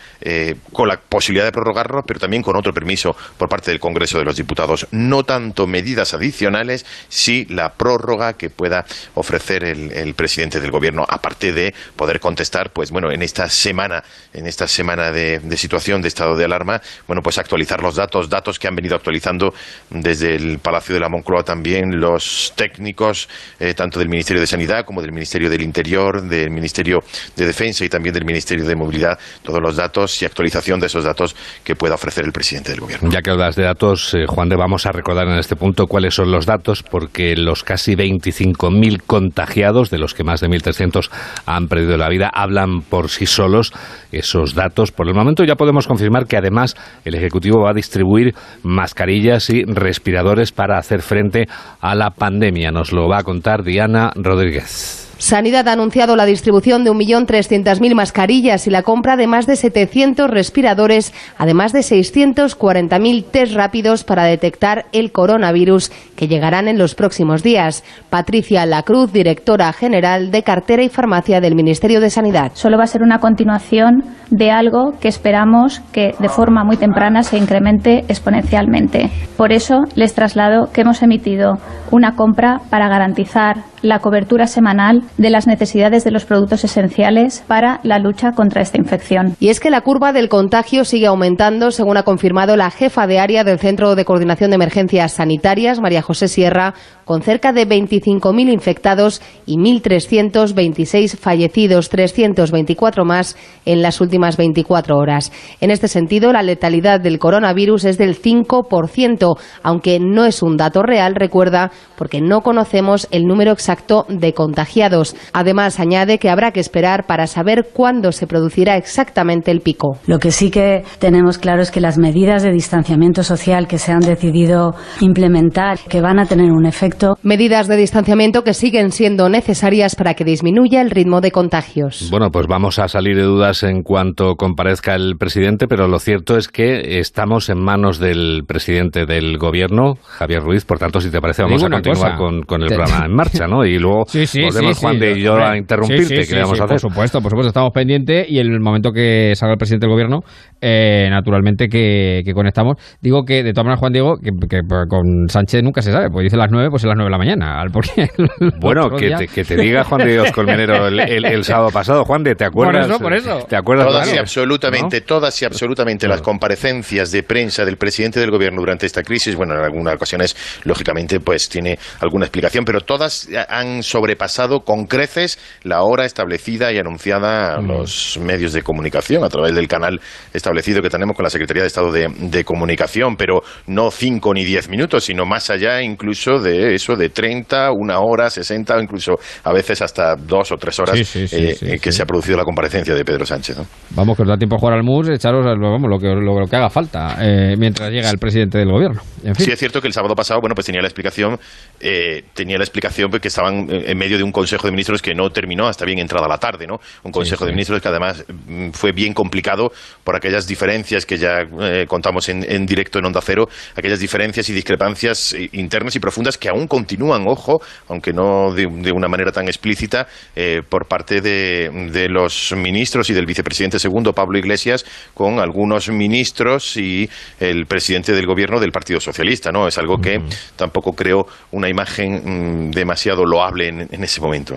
con la posibilidad de prorrogarlo, pero también con otro permiso por parte del Congreso de los Diputados. No tanto medidas adicionales, sí la prórroga que pueda ofrecer el, presidente del gobierno, aparte de poder contestar, pues bueno, en esta semana, en esta semana de, situación de estado de alarma, bueno, pues actualizar los datos, datos que han venido actualizando desde el Palacio de la Moncloa también los técnicos, eh, tanto del Ministerio de Sanidad como del Ministerio del Interior, del Ministerio de Defensa y también del Ministerio de Movilidad, todos los datos y actualización de esos datos que pueda ofrecer el presidente del gobierno. Ya que hablas de datos, eh, Juan de, vamos a recordar en este punto cuáles son los datos, porque los casi 25.000 contagiados, de los que más de 1.300 han perdido la vida, hablan por sí solos esos datos. Por el momento ya podemos confirmar que además el Ejecutivo va a distribuir mascarillas y respiradores para hacer frente a la pandemia. Nos lo va a contar Diana Rodríguez. Sanidad ha anunciado la distribución de 1.300.000 mascarillas y la compra de más de 700 respiradores, además de 640.000 test rápidos para detectar el coronavirus que llegarán en los próximos días. Patricia Lacruz, directora general de cartera y farmacia del Ministerio de Sanidad. Solo va a ser una continuación de algo que esperamos que de forma muy temprana se incremente exponencialmente. Por eso les traslado que hemos emitido una compra para garantizar la cobertura semanal de las necesidades de los productos esenciales para la lucha contra esta infección. Y es que la curva del contagio sigue aumentando, según ha confirmado la jefa de área del Centro de Coordinación de Emergencias Sanitarias, María José Sierra, con cerca de 25.000 infectados y 1.326 fallecidos, 324 más en las últimas 24 horas. En este sentido, la letalidad del coronavirus es del 5%, aunque no es un dato real, recuerda, porque no conocemos el número exacto de contagiados. Además, añade que habrá que esperar para saber cuándo se producirá exactamente el pico. Lo que sí que tenemos claro es que las medidas de distanciamiento social que se han decidido implementar, que van a tener un efecto Medidas de distanciamiento que siguen siendo necesarias para que disminuya el ritmo de contagios. Bueno, pues vamos a salir de dudas en cuanto comparezca el presidente, pero lo cierto es que estamos en manos del presidente del gobierno, Javier Ruiz. Por tanto, si te parece, vamos a continuar con, el programa en marcha, ¿no? Y luego sí, sí, volvemos, Juan de y yo a interrumpirte. ¿Qué vamos a hacer? Por supuesto, por supuesto, estamos pendientes y el momento que salga el presidente del gobierno, eh, naturalmente que, conectamos. Digo que, de todas maneras, Juan Diego, que, con Sánchez nunca se sabe, pues dice las nueve, pues las 9 de la mañana. Porque [laughs] bueno, que te, que te, diga Juan de Dios Colmenero el, sábado pasado. Juan de, ¿te acuerdas? Por eso, por eso. ¿Te acuerdas? Todas y absolutamente, todas y absolutamente las comparecencias de prensa del presidente del gobierno durante esta crisis, bueno, en algunas ocasiones, lógicamente, pues tiene alguna explicación, pero todas han sobrepasado con creces la hora establecida y anunciada a mm. los medios de comunicación a través del canal establecido que tenemos con la Secretaría de Estado de, de Comunicación, pero no cinco ni diez minutos, sino más allá incluso de eso de 30, una hora, 60 o incluso a veces hasta dos o tres horas eh, que se ha producido la comparecencia de Pedro Sánchez. Vamos, que os da tiempo a jugar al MUS, echaros vamos, lo, que, lo, que haga falta eh, mientras llega el presidente del gobierno. Sí, es cierto que el sábado pasado, bueno, pues tenía la explicación, eh, tenía la explicación que estaban en medio de un Consejo de Ministros que no terminó hasta bien entrada la tarde, ¿no? Un Consejo de Ministros que además mm, fue bien complicado por aquellas diferencias que ya contamos en, en directo en Onda Cero, aquellas diferencias y discrepancias internas y profundas que aún continúan, ojo, aunque no de, una manera tan explícita, eh, por parte de, los ministros y del vicepresidente segundo, Pablo Iglesias, con algunos ministros y el presidente del gobierno del Partido Socialista. ¿no? Es algo que tampoco creo una imagen mm, demasiado loable en, ese momento.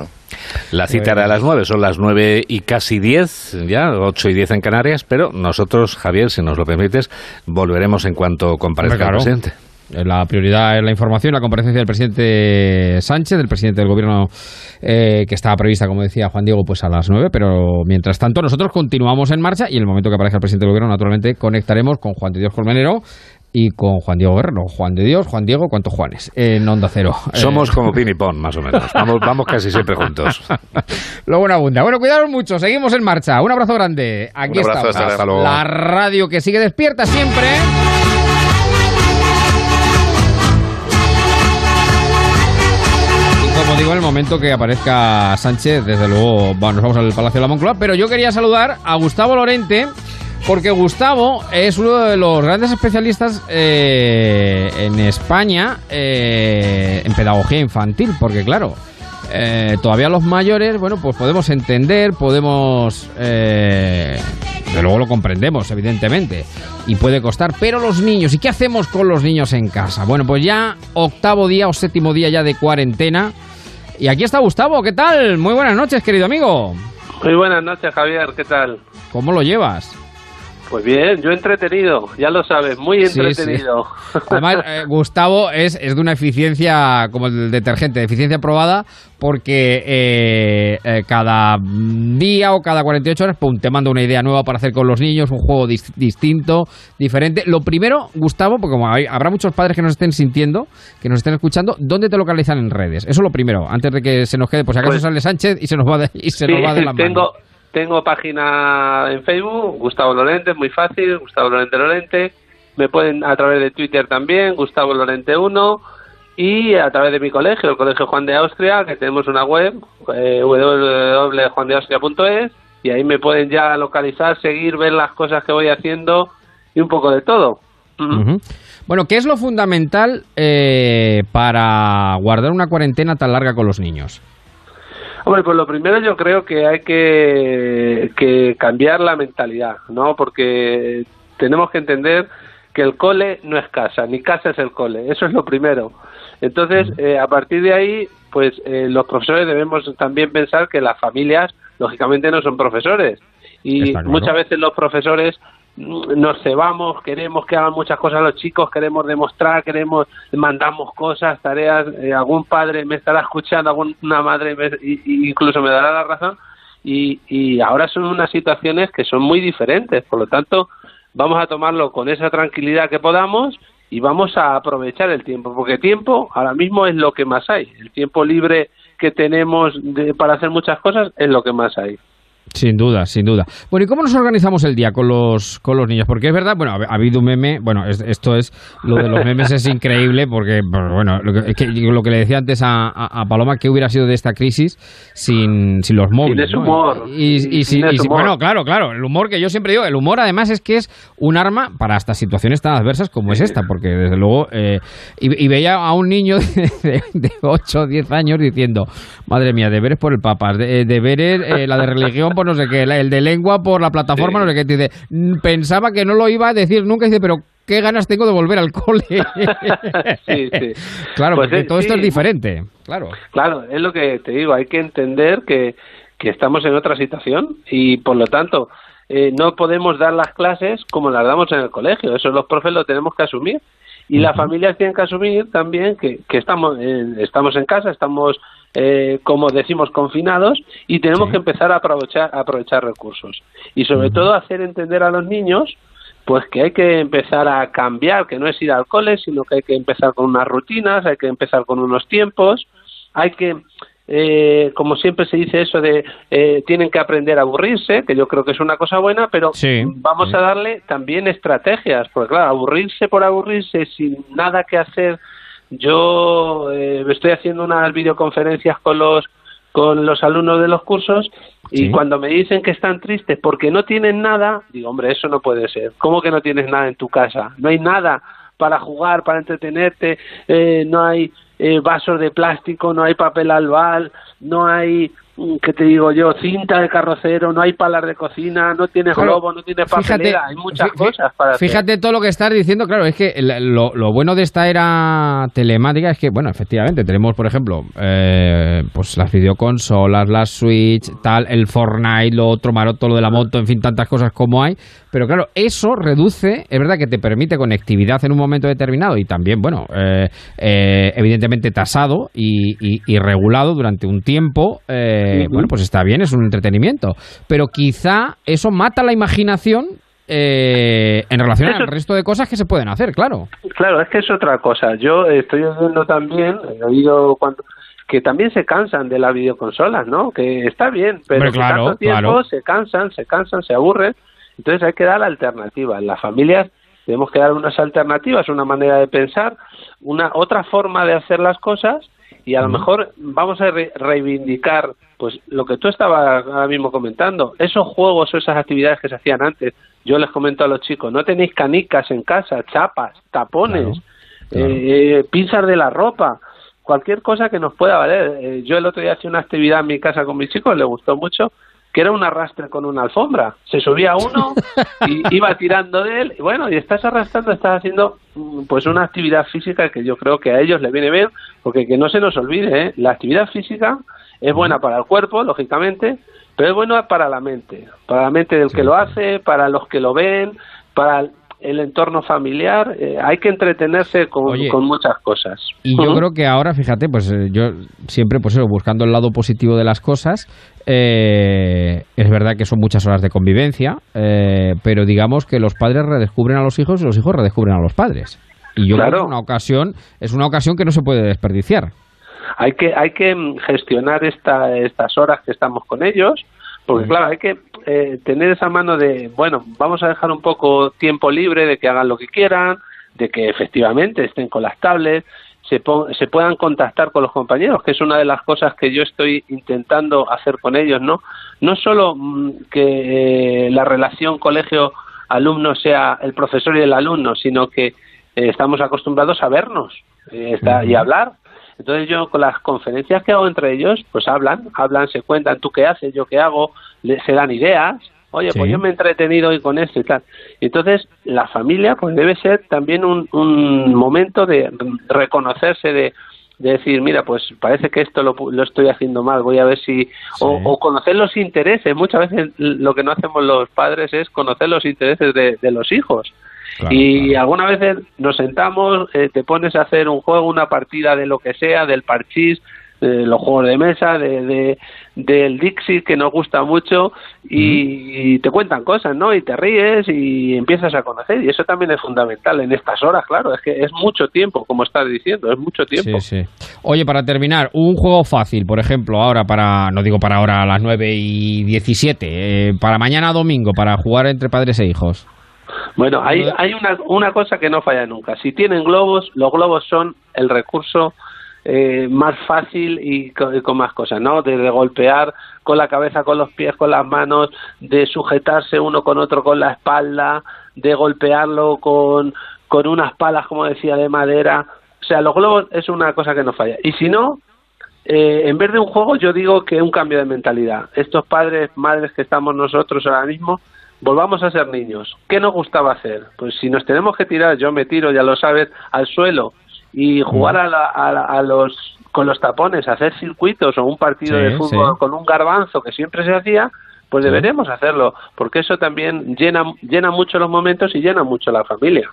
La cita era a las nueve, son las nueve y casi diez, ya, ocho y diez en Canarias, pero nosotros, Javier, si nos lo permites, volveremos en cuanto comparezca el presidente. La prioridad es la información, la comparecencia del presidente Sánchez, del presidente del gobierno eh, que estaba prevista, como decía Juan Diego, pues a las nueve, pero mientras tanto nosotros continuamos en marcha y en el momento que aparezca el presidente del gobierno, naturalmente conectaremos con Juan de Dios Colmenero y con Juan Diego Guerrero. Juan de Dios, Juan Diego, ¿cuántos Juanes? En Onda Cero. [laughs] Somos Eh, como Pin y Pon, más o menos. Vamos, vamos casi siempre juntos. [laughs] Lo buena abunda. Bueno, cuidaros mucho, seguimos en marcha. Un abrazo grande. Aquí Un abrazo, estamos. hasta luego. La radio que sigue despierta siempre. Como digo, en el momento que aparezca Sánchez, desde luego bueno, nos vamos al Palacio de la Moncloa. Pero yo quería saludar a Gustavo Lorente, porque Gustavo es uno de los grandes especialistas eh, en España eh, en pedagogía infantil, porque claro, eh, todavía los mayores, bueno, pues podemos entender, podemos... De luego lo comprendemos, evidentemente, y puede costar, pero los niños, ¿y qué hacemos con los niños en casa? Bueno, pues ya octavo día o séptimo día ya de cuarentena, y aquí está Gustavo, ¿qué tal? Muy buenas noches, querido amigo. Muy buenas noches, Javier, ¿qué tal? ¿Cómo lo llevas? Pues bien, yo entretenido, ya lo sabes, muy Sí, entretenido. Además, eh, Gustavo es, es de una eficiencia como el detergente, de eficiencia probada, porque eh, eh, cada día o cada 48 horas, pum, te mando una idea nueva para hacer con los niños, un juego dis- distinto, diferente. Lo primero, Gustavo, porque como hay- habrá muchos padres que nos estén sintiendo, que nos estén escuchando, ¿dónde te localizan en redes? Eso es lo primero, antes de que se nos quede, pues si acaso Pues- sale Sánchez y se nos va de, y se Sí, nos va de la [laughs] mano. tengo, tengo página en Facebook, Gustavo Lorente, muy fácil, Gustavo Lorente Lorente. Me pueden a través de Twitter también, Gustavo Lorente 1. Y a través de mi colegio, el Colegio Juan de Austria, que tenemos una web, eh, www.juandeaustria.es, y ahí me pueden ya localizar, seguir, ver las cosas que voy haciendo y un poco de todo. Bueno, ¿qué es lo fundamental eh, para guardar una cuarentena tan larga con los niños? Hombre, pues lo primero yo creo que hay que, que cambiar la mentalidad, ¿no? Porque tenemos que entender que el cole no es casa, ni casa es el cole, eso es lo primero. Entonces, eh, a partir de ahí, pues eh, los profesores debemos también pensar que las familias, lógicamente, no son profesores. Y claro. muchas veces los profesores nos cebamos, queremos que hagan muchas cosas los chicos, queremos demostrar, queremos, mandamos cosas, tareas, eh, algún padre me estará escuchando, alguna madre me- incluso me dará la razón, y, y ahora son unas situaciones que son muy diferentes, por lo tanto vamos a tomarlo con esa tranquilidad que podamos y vamos a aprovechar el tiempo, porque tiempo ahora mismo es lo que más hay, el tiempo libre que tenemos de- para hacer muchas cosas es lo que más hay. Sin duda, sin duda. Bueno, ¿y cómo nos organizamos el día con los, con los niños? Porque es verdad, bueno, ha, ha habido un meme, bueno, es- esto es, lo de los memes es increíble porque, pues, bueno, lo que, es que lo que le decía antes a, a- a Paloma, ¿qué hubiera sido de esta crisis sin, sin los móviles? ese ¿no? humor, Y, y- y sin y ese sin- humor. bueno, claro, claro, el humor que yo siempre digo, el humor además es que es un arma para estas situaciones tan adversas como es esta, porque desde luego, eh, y, veía a un niño [laughs] de, de 8 o 10 años diciendo, madre mía, deberes por el Papas, de, deberes, eh, la de religión por no sé qué, el de lengua por la plataforma, no sé qué, dice, "Mm, pensaba que no lo iba a decir nunca, dice, pero qué ganas tengo de volver al cole. [laughs] Sí, sí. [laughs] Claro, Pues, porque eh, todo esto sí. es diferente, claro. Claro, es lo que te digo, hay que entender que, que estamos en otra situación y por lo tanto eh, no podemos dar las clases como las damos en el colegio, eso los profes lo tenemos que asumir y las familias tienen que asumir también que, que estamos, en, estamos en casa, estamos eh, como decimos confinados y tenemos que empezar a aprovechar, a aprovechar recursos. Y sobre todo hacer entender a los niños pues que hay que empezar a cambiar, que no es ir al cole, sino que hay que empezar con unas rutinas, hay que empezar con unos tiempos, hay que, eh, como siempre se dice eso de, eh, tienen que aprender a aburrirse, que yo creo que es una cosa buena, pero vamos a darle también estrategias, porque claro, aburrirse por aburrirse sin nada que hacer, yo eh, estoy haciendo unas videoconferencias con los con los alumnos de los cursos y Sí. cuando me dicen que están tristes porque no tienen nada, digo, hombre, eso no puede ser. ¿Cómo que no tienes nada en tu casa? No hay nada para jugar, para entretenerte, eh, no hay eh, vasos de plástico, no hay papel albal, no hay, mm, ¿qué te digo yo? Cinta de carrocero, no hay palas de cocina, no tienes Claro, globo, no tienes fíjate, papelera, hay muchas cosas para hacer. Fíjate todo lo que estás diciendo, claro, es que lo, lo bueno de esta era telemática es que, bueno, efectivamente, tenemos, por ejemplo, eh, pues las videoconsolas, las Switch, tal, el Fortnite, lo otro, Maroto, lo de la moto, en fin, tantas cosas como hay, pero claro, eso reduce, es verdad que te permite conectividad en un momento determinado y también, bueno, eh, eh, evidentemente tasado y, y- y regulado durante un tiempo, eh, bueno, pues está bien, es un entretenimiento, pero quizá eso mata la imaginación eh, en relación al resto de cosas que se pueden hacer, claro. Claro, es que es otra cosa. Yo estoy viendo también, he oído cuando que también se cansan de las videoconsolas, ¿no? Que está bien, pero Hombre, claro, tanto tiempo claro. se cansan, se cansan, se aburren. Entonces hay que dar alternativas. Las familias tenemos que dar unas alternativas, una manera de pensar, una otra forma de hacer las cosas y a lo mejor vamos a re- reivindicar pues lo que tú estabas ahora mismo comentando, esos juegos o esas actividades que se hacían antes. Yo les comento a los chicos, no tenéis canicas en casa, chapas, tapones, eh, eh, pinzas de la ropa, cualquier cosa que nos pueda valer. Eh, yo el otro día hacía una actividad en mi casa con mis chicos, le gustó mucho, que era un arrastre con una alfombra. Se subía uno [laughs] y iba tirando de él. Y bueno, y estás arrastrando, estás haciendo mm, pues una actividad física que yo creo que a ellos les viene bien, porque que no se nos olvide, ¿eh? la actividad física es buena para el cuerpo, lógicamente, pero es buena para la mente, para la mente del que lo hace, para los que lo ven, para el entorno familiar. eh, hay que entretenerse con, Oye, con muchas cosas. Y yo creo que ahora, fíjate, pues eh, yo siempre, pues eso, buscando el lado positivo de las cosas, eh, es verdad que son muchas horas de convivencia, eh, pero digamos que los padres redescubren a los hijos y los hijos redescubren a los padres. Y yo creo que una ocasión, es una ocasión que no se puede desperdiciar. hay que hay que mm, gestionar esta, estas horas que estamos con ellos porque claro hay que eh, tener esa mano de bueno vamos a dejar un poco tiempo libre de que hagan lo que quieran de que efectivamente estén con las tablets se, se puedan contactar con los compañeros que es una de las cosas que yo estoy intentando hacer con ellos no no solo mm, que eh, la relación colegio alumno sea el profesor y el alumno sino que eh, estamos acostumbrados a vernos eh, está- y hablar. Entonces yo con las conferencias que hago entre ellos, pues hablan, hablan, se cuentan tú qué haces, yo qué hago, le- se dan ideas. Oye, pues yo me he entretenido hoy con esto y tal. Entonces la familia pues debe ser también un, un momento de reconocerse, de, de decir, mira, pues parece que esto lo, lo estoy haciendo mal, voy a ver si... O, o conocer los intereses. Muchas veces lo que no hacemos los padres es conocer los intereses de, de los hijos. y algunas veces nos sentamos, eh, te pones a hacer un juego, una partida de lo que sea, del parchís, de los juegos de mesa, de, de- del Dixie que nos gusta mucho y, y te cuentan cosas, ¿no? Y te ríes y empiezas a conocer y eso también es fundamental en estas horas, claro, es que es mucho tiempo, como estás diciendo, es mucho tiempo. Sí, sí. Oye, para terminar, un juego fácil, por ejemplo, ahora para, no digo para ahora a las 9 y 17, eh, para mañana domingo, para jugar entre padres e hijos. Bueno, hay, hay una, una cosa que no falla nunca. Si tienen globos, los globos son el recurso eh, más fácil y con, más cosas, ¿no? Desde golpear con la cabeza, con los pies, con las manos, de sujetarse uno con otro con la espalda, de golpearlo con, con unas palas, como decía, de madera. O sea, los globos es una cosa que no falla. Y si no, eh, en vez de un juego, yo digo que un cambio de mentalidad. Estos padres, madres que estamos nosotros ahora mismo, volvamos a ser niños. ¿Qué nos gustaba hacer? Pues si nos tenemos que tirar, yo me tiro, ya lo sabes, al suelo y jugar a, la- a la- a los con los tapones, hacer circuitos o un partido Sí, de fútbol sí. con un garbanzo que siempre se hacía, pues Sí. deberemos hacerlo, porque eso también llena llena mucho los momentos y llena mucho la familia.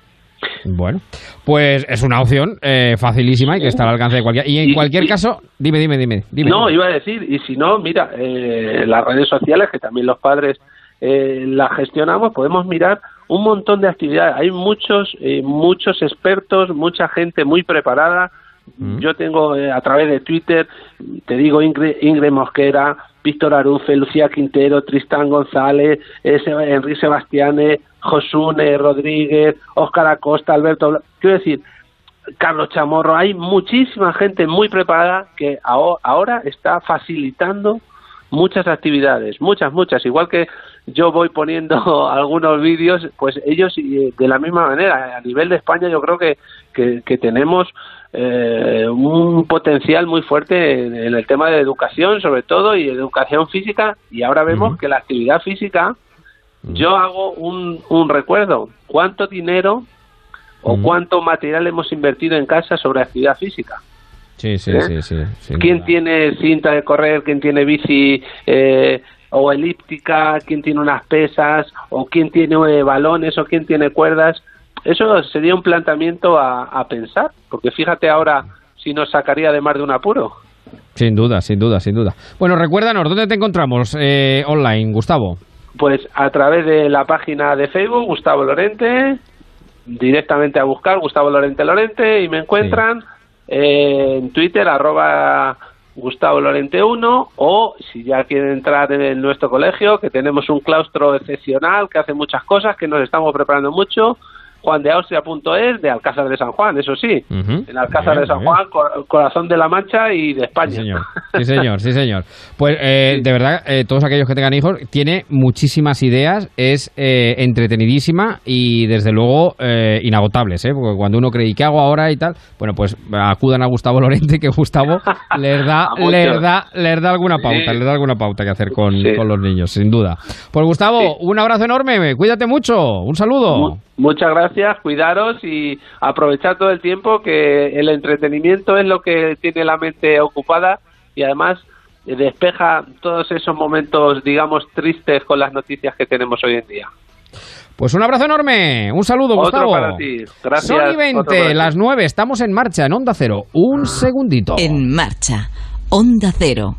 Bueno, pues es una opción eh, facilísima y que está al alcance de cualquiera. Y en Y- cualquier y- caso, dime, dime, dime. dime No, iba a decir, y si no, mira, eh, las redes sociales, que también los padres eh, las gestionamos, podemos mirar un montón de actividades. Hay muchos, eh, muchos expertos, mucha gente muy preparada. Yo tengo eh, a través de Twitter, te digo Ingrid, Ingrid Mosquera, Víctor Arufe, Lucía Quintero, Tristán González, eh, Seb- Enrique Sebastiane, Josune Rodríguez, Óscar Acosta, Alberto. Bla- Quiero decir, Carlos Chamorro, hay muchísima gente muy preparada que aho- ahora está facilitando muchas actividades, muchas, muchas, igual que yo voy poniendo [laughs] algunos vídeos, pues ellos eh, de la misma manera, a nivel de España yo creo que, que, que tenemos eh, un potencial muy fuerte en, en el tema de educación sobre todo y educación física y ahora vemos que la actividad física, yo hago un, un recuerdo, ¿cuánto dinero o cuánto material hemos invertido en casa sobre actividad física? Sí, sí, ¿Eh? sí, ¿Quién tiene cinta de correr? ¿Quién tiene bici eh, o elíptica? ¿Quién tiene unas pesas? ¿O quién tiene eh, balones? ¿O quién tiene cuerdas? Eso sería un planteamiento a, a pensar, porque fíjate ahora si nos sacaría de más de un apuro. Sin duda, sin duda, sin duda. Bueno, recuérdanos, ¿dónde te encontramos eh, online, Gustavo? Pues a través de la página de Facebook, Gustavo Lorente, directamente a buscar Gustavo Lorente Lorente y me encuentran eh, en Twitter, arroba Gustavo Lorente 1 o si ya quieren entrar en nuestro colegio, que tenemos un claustro excepcional que hace muchas cosas, que nos estamos preparando mucho, juandeaustria.es de Alcázar de San Juan, eso sí, en Alcázar de San Juan, corazón de la Mancha y de España. Sí, señor, [laughs] sí, señor. sí, señor. Pues eh, de verdad, eh, todos aquellos que tengan hijos, tiene muchísimas ideas, es eh, entretenidísima y desde luego inagotables, ¿eh? porque cuando uno cree, ¿y qué hago ahora y tal? Bueno, pues acudan a Gustavo Lorente, que Gustavo [laughs] les da, les da, les da alguna pauta, les da alguna pauta que hacer con, con, los niños, sin duda. Pues Gustavo, un abrazo enorme, cuídate mucho, un saludo. Muchas gracias, cuidaros y aprovechar todo el tiempo que el entretenimiento es lo que tiene la mente ocupada y además despeja todos esos momentos, digamos, tristes con las noticias que tenemos hoy en día. Pues un abrazo enorme, un saludo, Otro Gustavo. para ti, gracias. Son y 20, las 9, estamos en marcha, en Onda Cero. Un segundito. En marcha, Onda Cero.